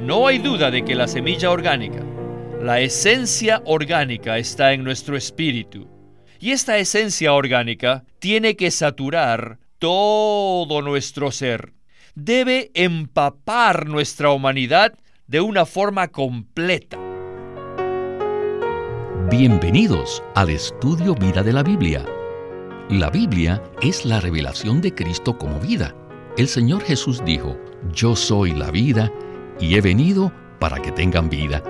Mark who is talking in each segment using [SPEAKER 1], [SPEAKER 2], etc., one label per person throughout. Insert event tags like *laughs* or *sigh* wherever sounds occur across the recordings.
[SPEAKER 1] No hay duda de que la semilla orgánica, la esencia orgánica está en nuestro espíritu. Y esta esencia orgánica tiene que saturar todo nuestro ser. Debe empapar nuestra humanidad de una forma completa.
[SPEAKER 2] Bienvenidos al estudio Vida de la Biblia. La Biblia es la revelación de Cristo como vida. El Señor Jesús dijo, Yo soy la vida y he venido para que tengan vida.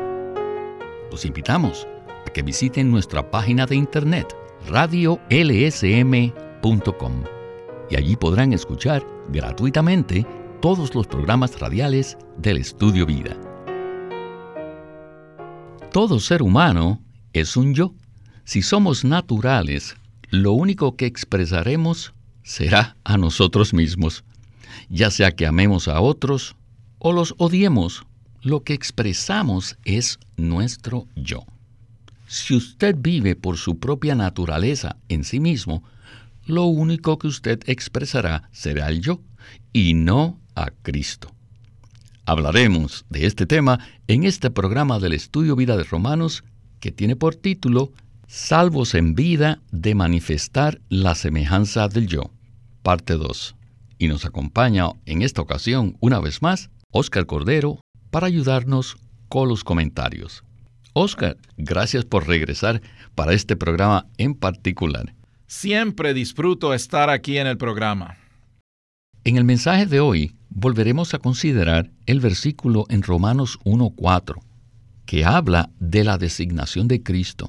[SPEAKER 2] Los invitamos a que visiten nuestra página de internet radiolsm.com y allí podrán escuchar gratuitamente todos los programas radiales del Estudio Vida. Todo ser humano es un yo. Si somos naturales, lo único que expresaremos será a nosotros mismos. Ya sea que amemos a otros o los odiemos, lo que expresamos es nuestro yo. Si usted vive por su propia naturaleza en sí mismo, lo único que usted expresará será el yo y no a Cristo. Hablaremos de este tema en este programa del Estudio Vida de Romanos que tiene por título Salvos en vida de manifestar la semejanza del yo, parte 2. Y nos acompaña en esta ocasión, una vez más, Oscar Cordero, para ayudarnos con los comentarios. Oscar, gracias por regresar para este programa en particular.
[SPEAKER 3] Siempre disfruto estar aquí en el programa.
[SPEAKER 2] En el mensaje de hoy volveremos a considerar el versículo en Romanos 1.4 que habla de la designación de Cristo.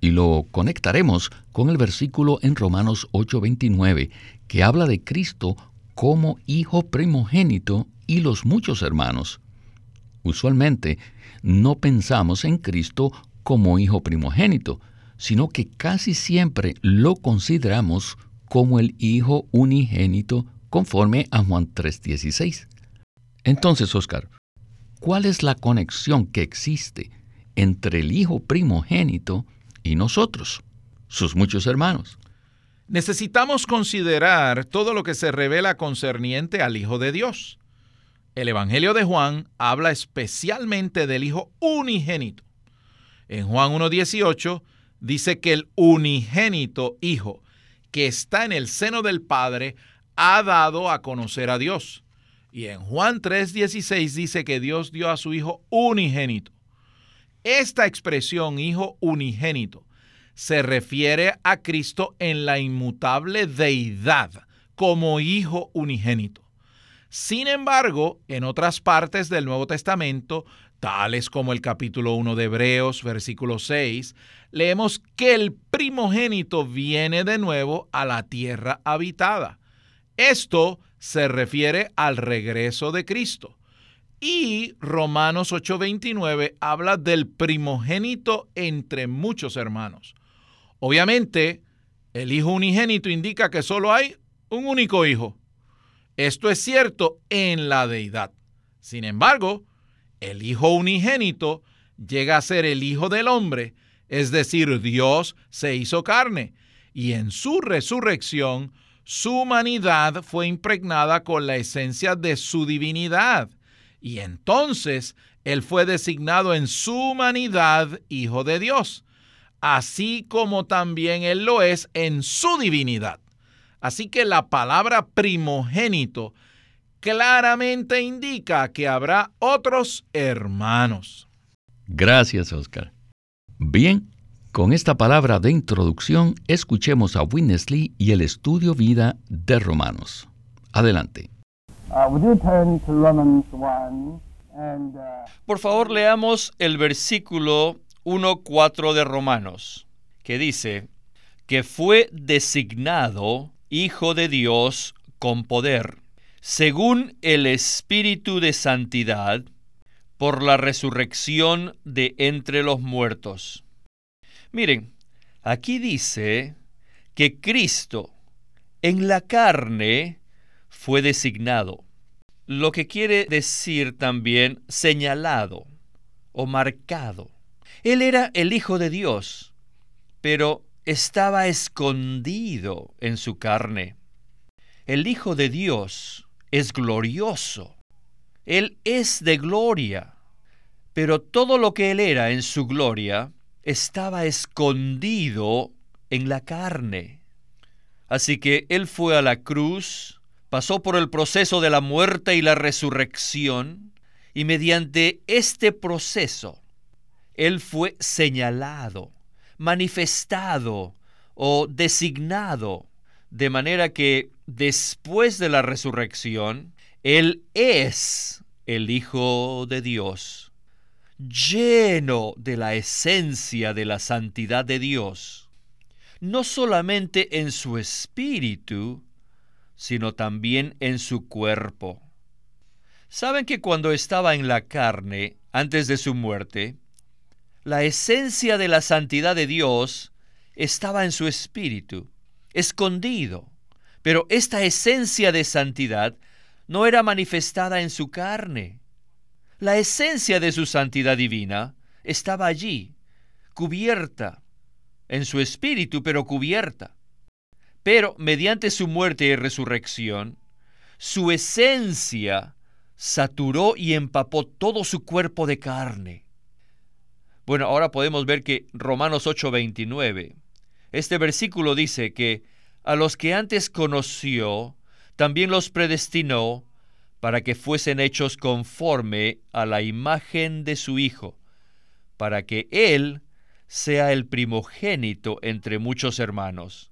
[SPEAKER 2] Y lo conectaremos con el versículo en Romanos 8:29, que habla de Cristo como hijo primogénito y los muchos hermanos. Usualmente no pensamos en Cristo como hijo primogénito, sino que casi siempre lo consideramos como el hijo unigénito conforme a Juan 3:16. Entonces, Oscar, ¿Cuál es la conexión que existe entre el Hijo primogénito y nosotros, sus muchos hermanos?
[SPEAKER 3] Necesitamos considerar todo lo que se revela concerniente al Hijo de Dios. El Evangelio de Juan habla especialmente del Hijo unigénito. En Juan 1.18 dice que el unigénito Hijo que está en el seno del Padre ha dado a conocer a Dios. Y en Juan 3:16 dice que Dios dio a su Hijo unigénito. Esta expresión Hijo unigénito se refiere a Cristo en la inmutable deidad como Hijo unigénito. Sin embargo, en otras partes del Nuevo Testamento, tales como el capítulo 1 de Hebreos, versículo 6, leemos que el primogénito viene de nuevo a la tierra habitada. Esto se refiere al regreso de Cristo. Y Romanos 8:29 habla del primogénito entre muchos hermanos. Obviamente, el hijo unigénito indica que solo hay un único hijo. Esto es cierto en la deidad. Sin embargo, el hijo unigénito llega a ser el hijo del hombre, es decir, Dios se hizo carne, y en su resurrección su humanidad fue impregnada con la esencia de su divinidad. Y entonces Él fue designado en su humanidad Hijo de Dios, así como también Él lo es en su divinidad. Así que la palabra primogénito claramente indica que habrá otros hermanos.
[SPEAKER 2] Gracias, Oscar. Bien, con esta palabra de introducción, escuchemos a Winnesley y el estudio vida de Romanos. Adelante. Uh,
[SPEAKER 1] uh, Por favor, leamos el versículo 1.4 de Romanos, que dice, que fue designado Hijo de Dios con poder, según el Espíritu de Santidad, por la resurrección de entre los muertos Miren, aquí dice que Cristo en la carne fue designado, lo que quiere decir también señalado o marcado. Él era el Hijo de Dios, pero estaba escondido en su carne. El Hijo de Dios es glorioso. Él es de gloria. Pero todo lo que Él era en su gloria estaba escondido en la carne. Así que Él fue a la cruz, pasó por el proceso de la muerte y la resurrección, y mediante este proceso, Él fue señalado, manifestado o designado, de manera que después de la resurrección, Él es el Hijo de Dios, lleno de la esencia de la santidad de Dios, no solamente en su espíritu, sino también en su cuerpo. Saben que cuando estaba en la carne, antes de su muerte, la esencia de la santidad de Dios estaba en su espíritu, escondido. Pero esta esencia de santidad no era manifestada en su carne. La esencia de su santidad divina estaba allí, cubierta, en su espíritu, pero cubierta. Pero mediante su muerte y resurrección, su esencia saturó y empapó todo su cuerpo de carne. Bueno, ahora podemos ver que Romanos 8:29, este versículo dice que a los que antes conoció, también los predestinó para que fuesen hechos conforme a la imagen de su Hijo, para que Él sea el primogénito entre muchos hermanos.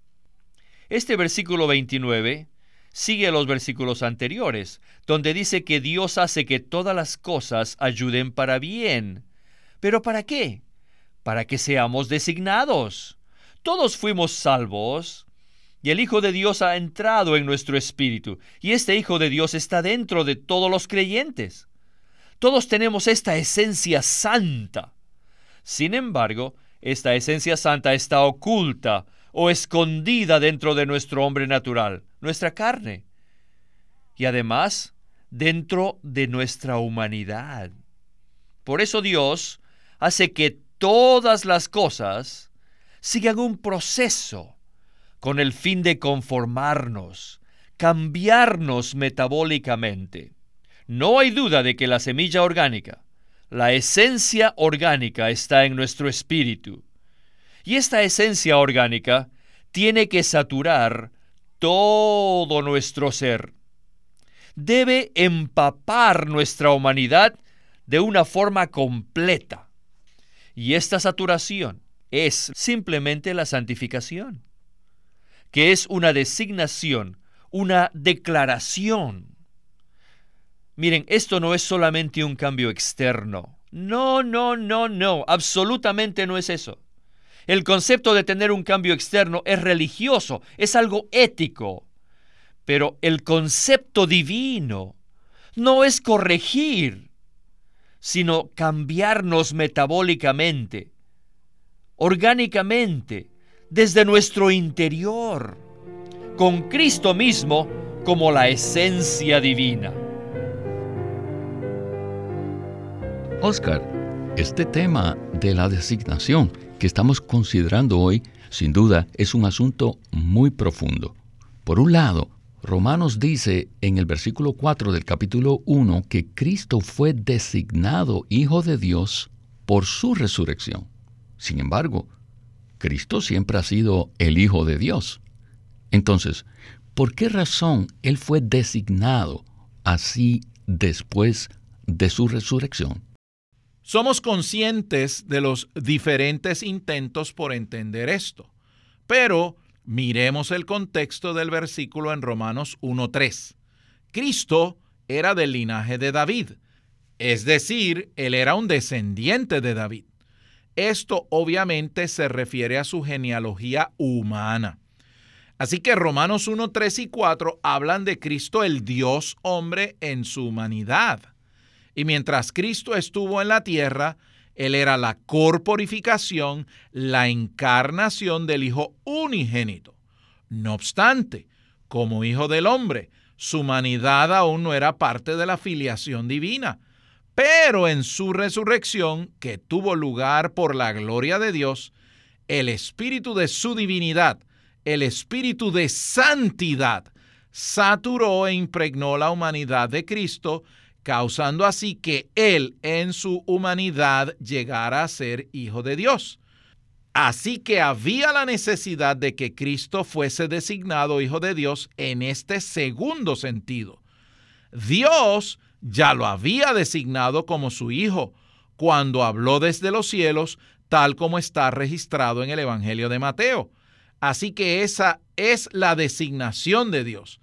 [SPEAKER 1] Este versículo 29 sigue a los versículos anteriores, donde dice que Dios hace que todas las cosas ayuden para bien. ¿Pero para qué? Para que seamos designados. Todos fuimos salvos y el Hijo de Dios ha entrado en nuestro espíritu y este Hijo de Dios está dentro de todos los creyentes. Todos tenemos esta esencia santa. Sin embargo, esta esencia santa está oculta o escondida dentro de nuestro hombre natural, nuestra carne, y además dentro de nuestra humanidad. Por eso Dios hace que todas las cosas sigan un proceso con el fin de conformarnos, cambiarnos metabólicamente. No hay duda de que la semilla orgánica, la esencia orgánica está en nuestro espíritu y esta esencia orgánica tiene que saturar todo nuestro ser. Debe empapar nuestra humanidad de una forma completa. Y esta saturación es simplemente la santificación, que es una designación, una declaración. Miren, esto no es solamente un cambio externo. No, no, no, no, absolutamente no es eso. El concepto de tener un cambio externo es religioso, es algo ético. Pero el concepto divino no es corregir, sino cambiarnos metabólicamente, orgánicamente, desde nuestro interior, con Cristo mismo como la esencia divina.
[SPEAKER 2] Oscar, este tema de la designación que estamos considerando hoy, sin duda, es un asunto muy profundo. Por un lado, Romanos dice en el versículo 4 del capítulo 1 que Cristo fue designado Hijo de Dios por su resurrección. Sin embargo, Cristo siempre ha sido el Hijo de Dios. Entonces, ¿por qué razón Él fue designado así después de su resurrección?
[SPEAKER 3] Somos conscientes de los diferentes intentos por entender esto, pero miremos el contexto del versículo en Romanos 1.3. Cristo era del linaje de David, es decir, él era un descendiente de David. Esto obviamente se refiere a su genealogía humana. Así que Romanos 1, 3 y 4 hablan de Cristo el Dios hombre en su humanidad. Y mientras Cristo estuvo en la tierra, Él era la corporificación, la encarnación del Hijo unigénito. No obstante, como Hijo del Hombre, su humanidad aún no era parte de la filiación divina. Pero en su resurrección, que tuvo lugar por la gloria de Dios, el espíritu de su divinidad, el espíritu de santidad, saturó e impregnó la humanidad de Cristo causando así que Él en su humanidad llegara a ser Hijo de Dios. Así que había la necesidad de que Cristo fuese designado Hijo de Dios en este segundo sentido. Dios ya lo había designado como su Hijo cuando habló desde los cielos, tal como está registrado en el Evangelio de Mateo. Así que esa es la designación de Dios.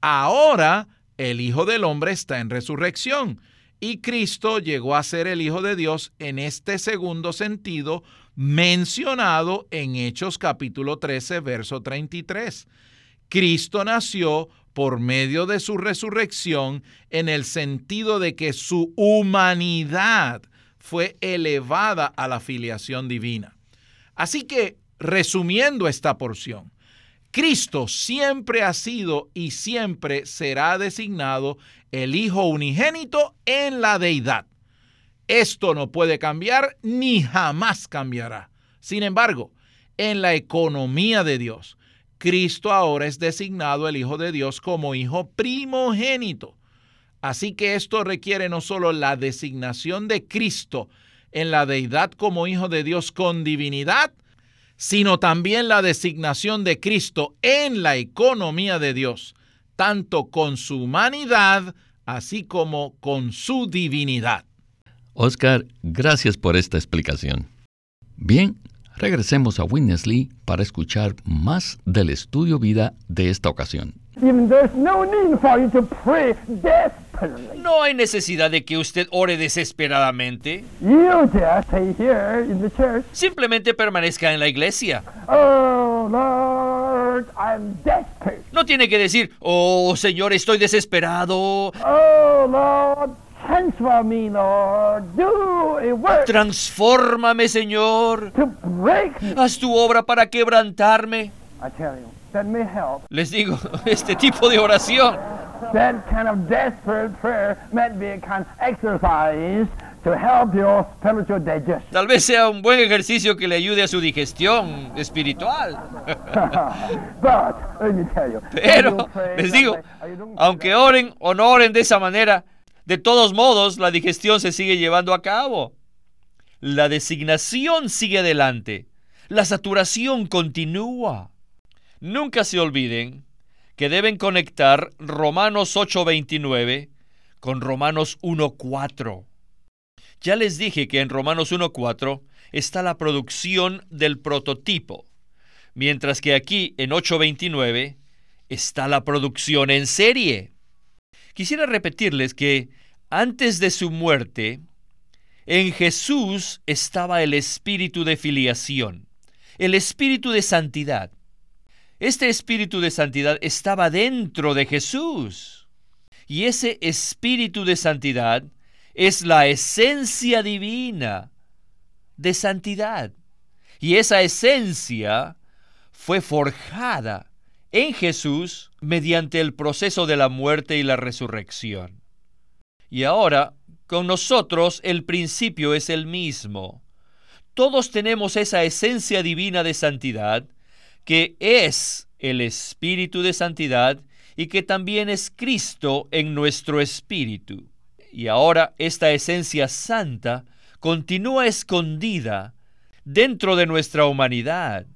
[SPEAKER 3] Ahora el Hijo del Hombre está en resurrección y Cristo llegó a ser el Hijo de Dios en este segundo sentido mencionado en Hechos capítulo 13, verso 33. Cristo nació por medio de su resurrección en el sentido de que su humanidad fue elevada a la filiación divina. Así que, resumiendo esta porción, Cristo siempre ha sido y siempre será designado el Hijo unigénito en la deidad. Esto no puede cambiar ni jamás cambiará. Sin embargo, en la economía de Dios, Cristo ahora es designado el Hijo de Dios como Hijo primogénito. Así que esto requiere no solo la designación de Cristo en la deidad como Hijo de Dios con divinidad, sino también la designación de Cristo en la economía de Dios, tanto con su humanidad así como con su divinidad.
[SPEAKER 2] Oscar, gracias por esta explicación. Bien, regresemos a Winnesley para escuchar más del estudio vida de esta ocasión.
[SPEAKER 1] No hay necesidad de que usted ore desesperadamente. Simplemente permanezca en la iglesia.
[SPEAKER 4] Oh,
[SPEAKER 1] no tiene que decir, oh Señor, estoy desesperado.
[SPEAKER 4] Oh,
[SPEAKER 1] Transfórmame, Señor. Haz tu obra para quebrantarme. Les digo, *laughs* este tipo de oración. Tal vez sea un buen ejercicio que le ayude a su digestión espiritual. *laughs* *laughs* Pero les digo, aunque oren o no oren de esa manera, de todos modos, la digestión se sigue llevando a cabo. La designación sigue adelante. La saturación continúa. Nunca se olviden que deben conectar Romanos 8:29 con Romanos 1:4. Ya les dije que en Romanos 1:4 está la producción del prototipo, mientras que aquí en 8:29 está la producción en serie. Quisiera repetirles que antes de su muerte, en Jesús estaba el espíritu de filiación, el espíritu de santidad. Este espíritu de santidad estaba dentro de Jesús. Y ese espíritu de santidad es la esencia divina de santidad. Y esa esencia fue forjada en Jesús mediante el proceso de la muerte y la resurrección. Y ahora, con nosotros el principio es el mismo. Todos tenemos esa esencia divina de santidad, que es el Espíritu de Santidad y que también es Cristo en nuestro espíritu. Y ahora esta esencia santa continúa escondida dentro de nuestra humanidad.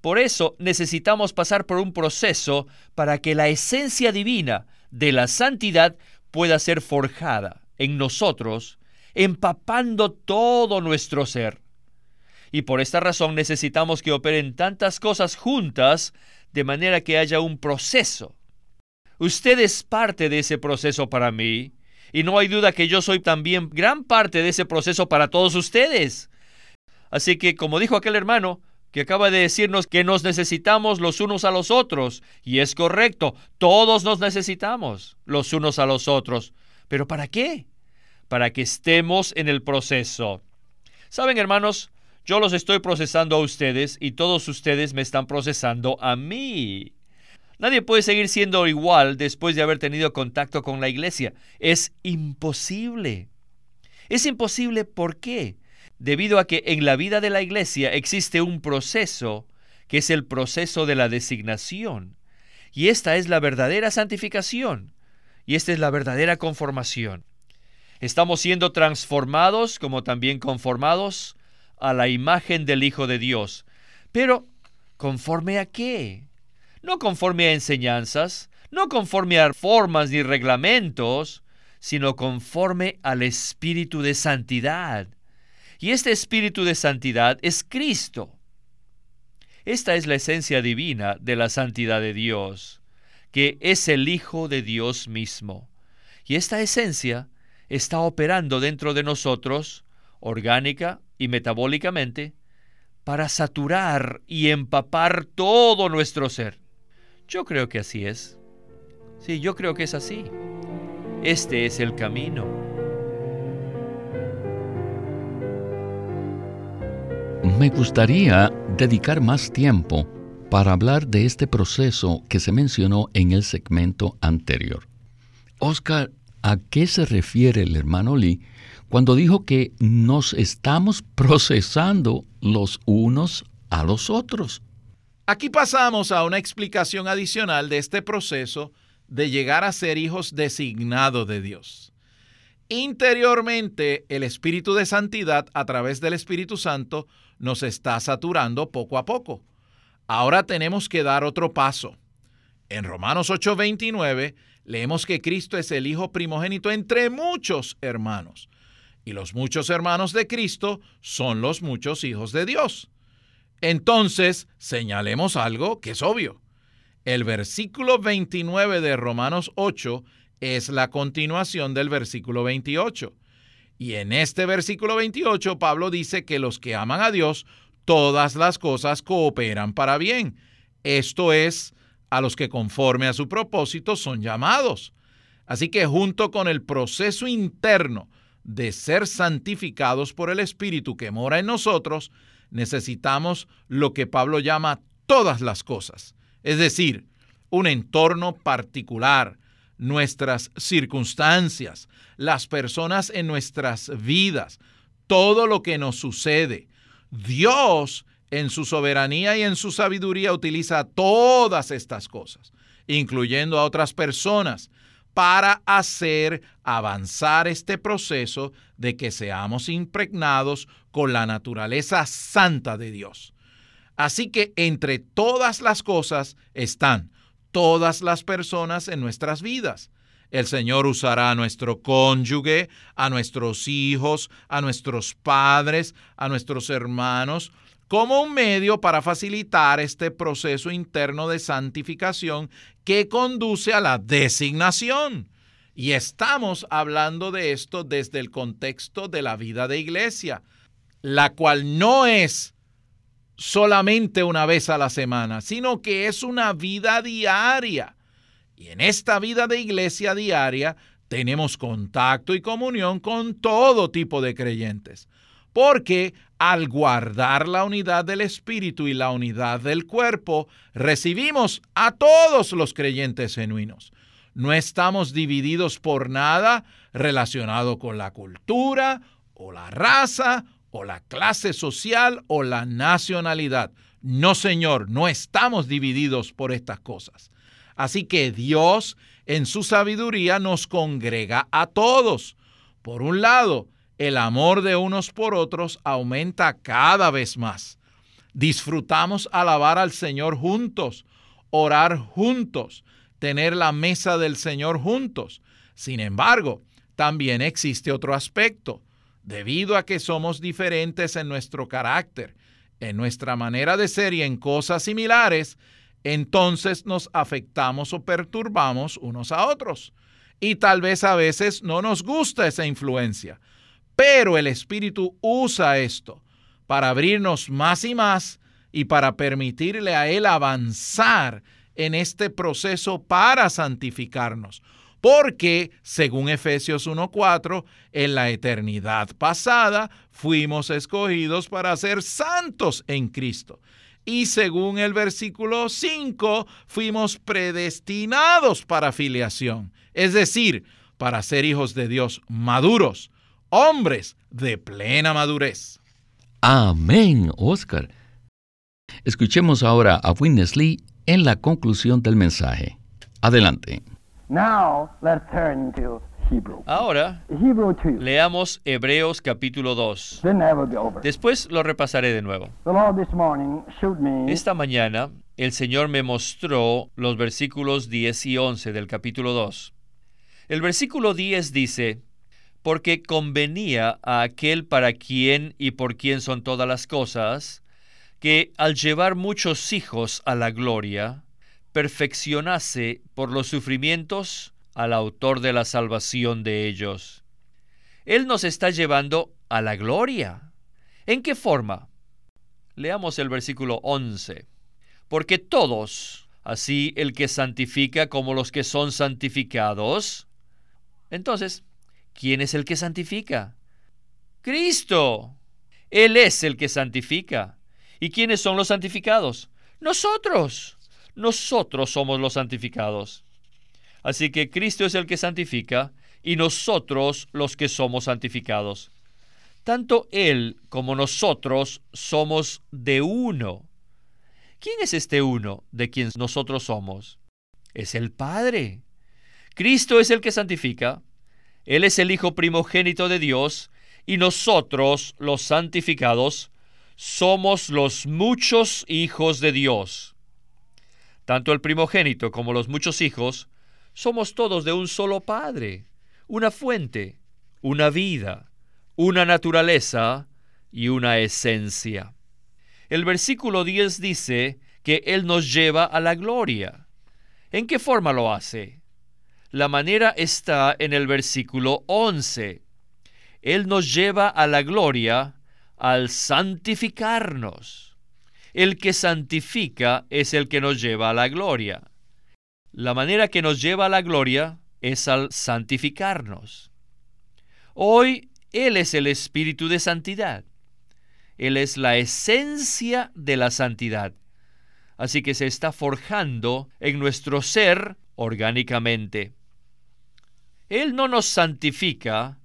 [SPEAKER 1] Por eso necesitamos pasar por un proceso para que la esencia divina de la santidad pueda ser forjada en nosotros, empapando todo nuestro ser. Y por esta razón necesitamos que operen tantas cosas juntas de manera que haya un proceso. Usted es parte de ese proceso para mí, y no hay duda que yo soy también gran parte de ese proceso para todos ustedes. Así que, como dijo aquel hermano, que acaba de decirnos que nos necesitamos los unos a los otros. Y es correcto, todos nos necesitamos los unos a los otros. ¿Pero para qué? Para que estemos en el proceso. Saben, hermanos, yo los estoy procesando a ustedes y todos ustedes me están procesando a mí. Nadie puede seguir siendo igual después de haber tenido contacto con la iglesia. Es imposible. Es imposible, ¿por qué? debido a que en la vida de la iglesia existe un proceso que es el proceso de la designación. Y esta es la verdadera santificación. Y esta es la verdadera conformación. Estamos siendo transformados como también conformados a la imagen del Hijo de Dios. Pero, ¿conforme a qué? No conforme a enseñanzas, no conforme a formas ni reglamentos, sino conforme al Espíritu de Santidad. Y este Espíritu de Santidad es Cristo. Esta es la esencia divina de la santidad de Dios, que es el Hijo de Dios mismo. Y esta esencia está operando dentro de nosotros, orgánica y metabólicamente, para saturar y empapar todo nuestro ser. Yo creo que así es. Sí, yo creo que es así. Este es el camino.
[SPEAKER 2] Me gustaría dedicar más tiempo para hablar de este proceso que se mencionó en el segmento anterior. Oscar, ¿a qué se refiere el hermano Lee cuando dijo que nos estamos procesando los unos a los otros?
[SPEAKER 3] Aquí pasamos a una explicación adicional de este proceso de llegar a ser hijos designados de Dios. Interiormente, el Espíritu de Santidad a través del Espíritu Santo nos está saturando poco a poco. Ahora tenemos que dar otro paso. En Romanos 8:29 leemos que Cristo es el Hijo primogénito entre muchos hermanos. Y los muchos hermanos de Cristo son los muchos hijos de Dios. Entonces, señalemos algo que es obvio. El versículo 29 de Romanos 8 es la continuación del versículo 28. Y en este versículo 28 Pablo dice que los que aman a Dios, todas las cosas cooperan para bien. Esto es, a los que conforme a su propósito son llamados. Así que junto con el proceso interno de ser santificados por el Espíritu que mora en nosotros, necesitamos lo que Pablo llama todas las cosas es decir, un entorno particular, nuestras circunstancias, las personas en nuestras vidas, todo lo que nos sucede. Dios en su soberanía y en su sabiduría utiliza todas estas cosas, incluyendo a otras personas, para hacer avanzar este proceso de que seamos impregnados con la naturaleza santa de Dios. Así que entre todas las cosas están todas las personas en nuestras vidas. El Señor usará a nuestro cónyuge, a nuestros hijos, a nuestros padres, a nuestros hermanos, como un medio para facilitar este proceso interno de santificación que conduce a la designación. Y estamos hablando de esto desde el contexto de la vida de iglesia, la cual no es solamente una vez a la semana, sino que es una vida diaria. Y en esta vida de iglesia diaria tenemos contacto y comunión con todo tipo de creyentes. Porque al guardar la unidad del Espíritu y la unidad del cuerpo, recibimos a todos los creyentes genuinos. No estamos divididos por nada relacionado con la cultura o la raza o la clase social o la nacionalidad. No, Señor, no estamos divididos por estas cosas. Así que Dios, en su sabiduría, nos congrega a todos. Por un lado, el amor de unos por otros aumenta cada vez más. Disfrutamos alabar al Señor juntos, orar juntos, tener la mesa del Señor juntos. Sin embargo, también existe otro aspecto debido a que somos diferentes en nuestro carácter, en nuestra manera de ser y en cosas similares, entonces nos afectamos o perturbamos unos a otros. Y tal vez a veces no nos gusta esa influencia, pero el Espíritu usa esto para abrirnos más y más y para permitirle a Él avanzar en este proceso para santificarnos porque, según Efesios 1.4, en la eternidad pasada fuimos escogidos para ser santos en Cristo. Y según el versículo 5, fuimos predestinados para filiación, es decir, para ser hijos de Dios maduros, hombres de plena madurez.
[SPEAKER 2] Amén, Oscar. Escuchemos ahora a Witness Lee en la conclusión del mensaje. Adelante.
[SPEAKER 4] Now let's turn to Hebrew.
[SPEAKER 1] Ahora
[SPEAKER 4] Hebrew 2.
[SPEAKER 1] leamos Hebreos capítulo 2.
[SPEAKER 4] Then I will be over.
[SPEAKER 1] Después lo repasaré de nuevo.
[SPEAKER 4] The Lord this morning showed me
[SPEAKER 1] Esta mañana el Señor me mostró los versículos 10 y 11 del capítulo 2. El versículo 10 dice, porque convenía a aquel para quien y por quien son todas las cosas, que al llevar muchos hijos a la gloria, perfeccionase por los sufrimientos al autor de la salvación de ellos. Él nos está llevando a la gloria. ¿En qué forma? Leamos el versículo 11. Porque todos, así el que santifica como los que son santificados. Entonces, ¿quién es el que santifica? Cristo. Él es el que santifica. ¿Y quiénes son los santificados? Nosotros. Nosotros somos los santificados. Así que Cristo es el que santifica y nosotros los que somos santificados. Tanto Él como nosotros somos de uno. ¿Quién es este uno de quien nosotros somos? Es el Padre. Cristo es el que santifica. Él es el Hijo primogénito de Dios y nosotros, los santificados, somos los muchos hijos de Dios. Tanto el primogénito como los muchos hijos somos todos de un solo Padre, una fuente, una vida, una naturaleza y una esencia. El versículo 10 dice que Él nos lleva a la gloria. ¿En qué forma lo hace? La manera está en el versículo 11. Él nos lleva a la gloria al santificarnos. El que santifica es el que nos lleva a la gloria. La manera que nos lleva a la gloria es al santificarnos. Hoy Él es el Espíritu de Santidad. Él es la esencia de la santidad. Así que se está forjando en nuestro ser orgánicamente. Él no nos santifica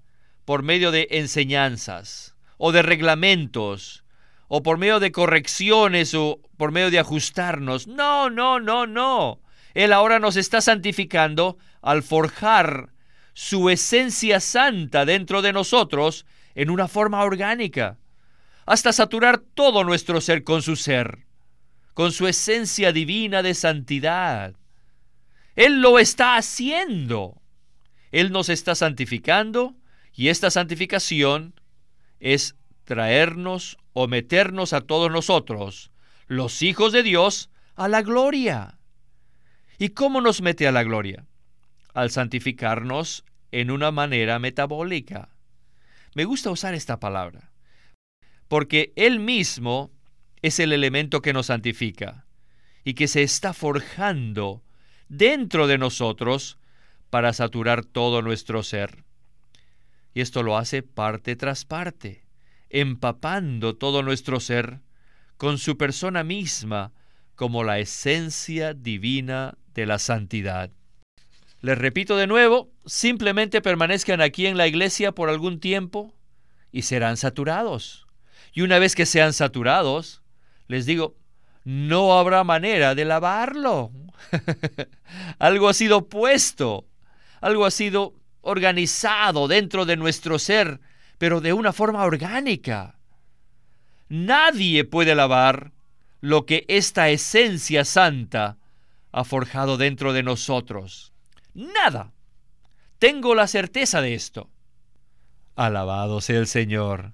[SPEAKER 1] por medio de enseñanzas o de reglamentos o por medio de correcciones o por medio de ajustarnos. No, no, no, no. Él ahora nos está santificando al forjar su esencia santa dentro de nosotros en una forma orgánica, hasta saturar todo nuestro ser con su ser, con su esencia divina de santidad. Él lo está haciendo. Él nos está santificando y esta santificación es traernos o meternos a todos nosotros, los hijos de Dios, a la gloria. ¿Y cómo nos mete a la gloria? Al santificarnos en una manera metabólica. Me gusta usar esta palabra, porque Él mismo es el elemento que nos santifica y que se está forjando dentro de nosotros para saturar todo nuestro ser. Y esto lo hace parte tras parte, empapando todo nuestro ser con su persona misma como la esencia divina de la santidad. Les repito de nuevo, simplemente permanezcan aquí en la iglesia por algún tiempo y serán saturados. Y una vez que sean saturados, les digo, no habrá manera de lavarlo. *laughs* algo ha sido puesto, algo ha sido organizado dentro de nuestro ser, pero de una forma orgánica. Nadie puede lavar lo que esta esencia santa ha forjado dentro de nosotros. Nada. Tengo la certeza de esto. Alabado sea el Señor.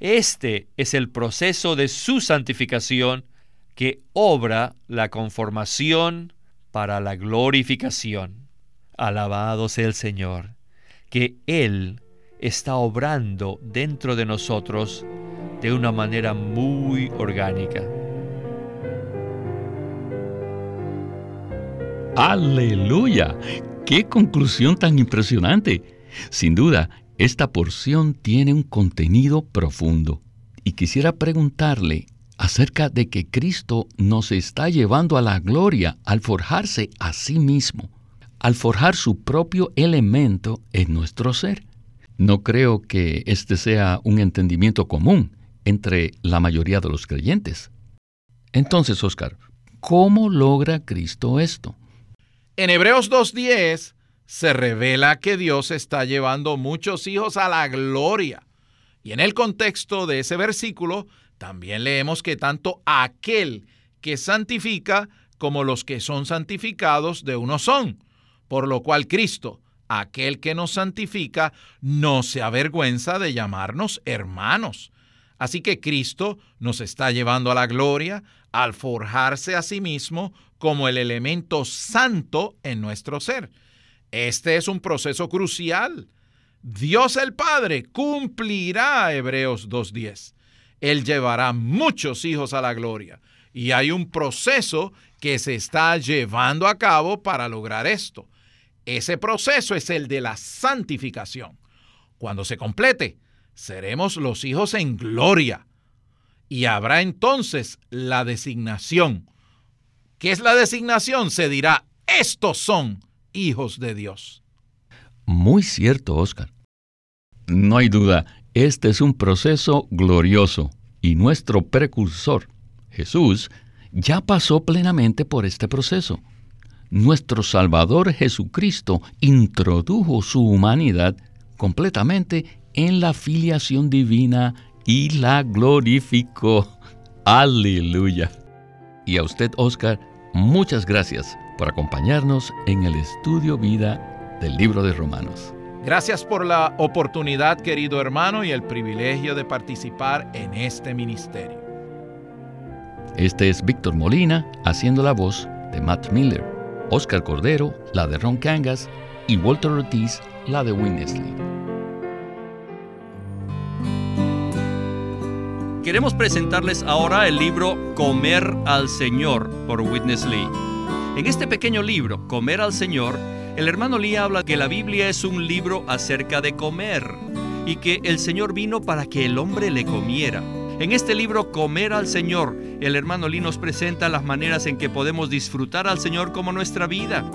[SPEAKER 1] Este es el proceso de su santificación que obra la conformación para la glorificación. Alabado sea el Señor, que Él está obrando dentro de nosotros de una manera muy orgánica.
[SPEAKER 2] Aleluya. ¡Qué conclusión tan impresionante! Sin duda, esta porción tiene un contenido profundo. Y quisiera preguntarle acerca de que Cristo nos está llevando a la gloria al forjarse a sí mismo, al forjar su propio elemento en nuestro ser. No creo que este sea un entendimiento común entre la mayoría de los creyentes. Entonces, Oscar, ¿cómo logra Cristo esto?
[SPEAKER 3] En Hebreos 2.10 se revela que Dios está llevando muchos hijos a la gloria. Y en el contexto de ese versículo, también leemos que tanto aquel que santifica como los que son santificados de uno son, por lo cual Cristo, aquel que nos santifica, no se avergüenza de llamarnos hermanos. Así que Cristo nos está llevando a la gloria al forjarse a sí mismo como el elemento santo en nuestro ser. Este es un proceso crucial. Dios el Padre cumplirá Hebreos 2.10. Él llevará muchos hijos a la gloria. Y hay un proceso que se está llevando a cabo para lograr esto. Ese proceso es el de la santificación. Cuando se complete, seremos los hijos en gloria. Y habrá entonces la designación. ¿Qué es la designación? Se dirá, estos son hijos de Dios.
[SPEAKER 2] Muy cierto, Oscar. No hay duda, este es un proceso glorioso y nuestro precursor, Jesús, ya pasó plenamente por este proceso. Nuestro Salvador Jesucristo introdujo su humanidad completamente en la filiación divina y la glorificó. Aleluya. Y a usted, Oscar, muchas gracias por acompañarnos en el estudio vida del libro de Romanos.
[SPEAKER 3] Gracias por la oportunidad, querido hermano, y el privilegio de participar en este ministerio.
[SPEAKER 2] Este es Víctor Molina haciendo la voz de Matt Miller, Oscar Cordero, la de Ron Cangas, y Walter Ortiz, la de Winnesley.
[SPEAKER 5] Queremos presentarles ahora el libro Comer al Señor por Witness Lee. En este pequeño libro, Comer al Señor, el hermano Lee habla que la Biblia es un libro acerca de comer y que el Señor vino para que el hombre le comiera. En este libro Comer al Señor, el hermano Lee nos presenta las maneras en que podemos disfrutar al Señor como nuestra vida.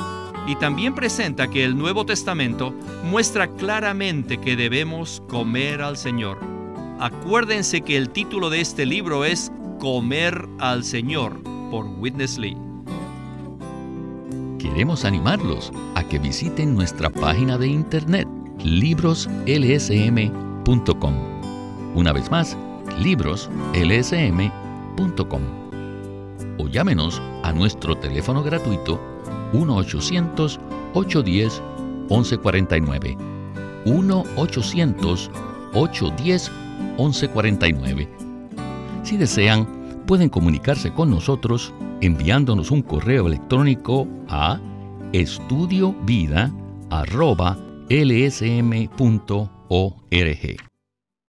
[SPEAKER 5] Y también presenta que el Nuevo Testamento muestra claramente que debemos comer al Señor. Acuérdense que el título de este libro es Comer al Señor por Witness Lee
[SPEAKER 2] queremos animarlos a que visiten nuestra página de internet libroslsm.com. Una vez más, libroslsm.com. O llámenos a nuestro teléfono gratuito 1-800-810-1149. 1-800-810-1149. Si desean, pueden comunicarse con nosotros enviándonos un correo electrónico a estudiovida.lsm.org.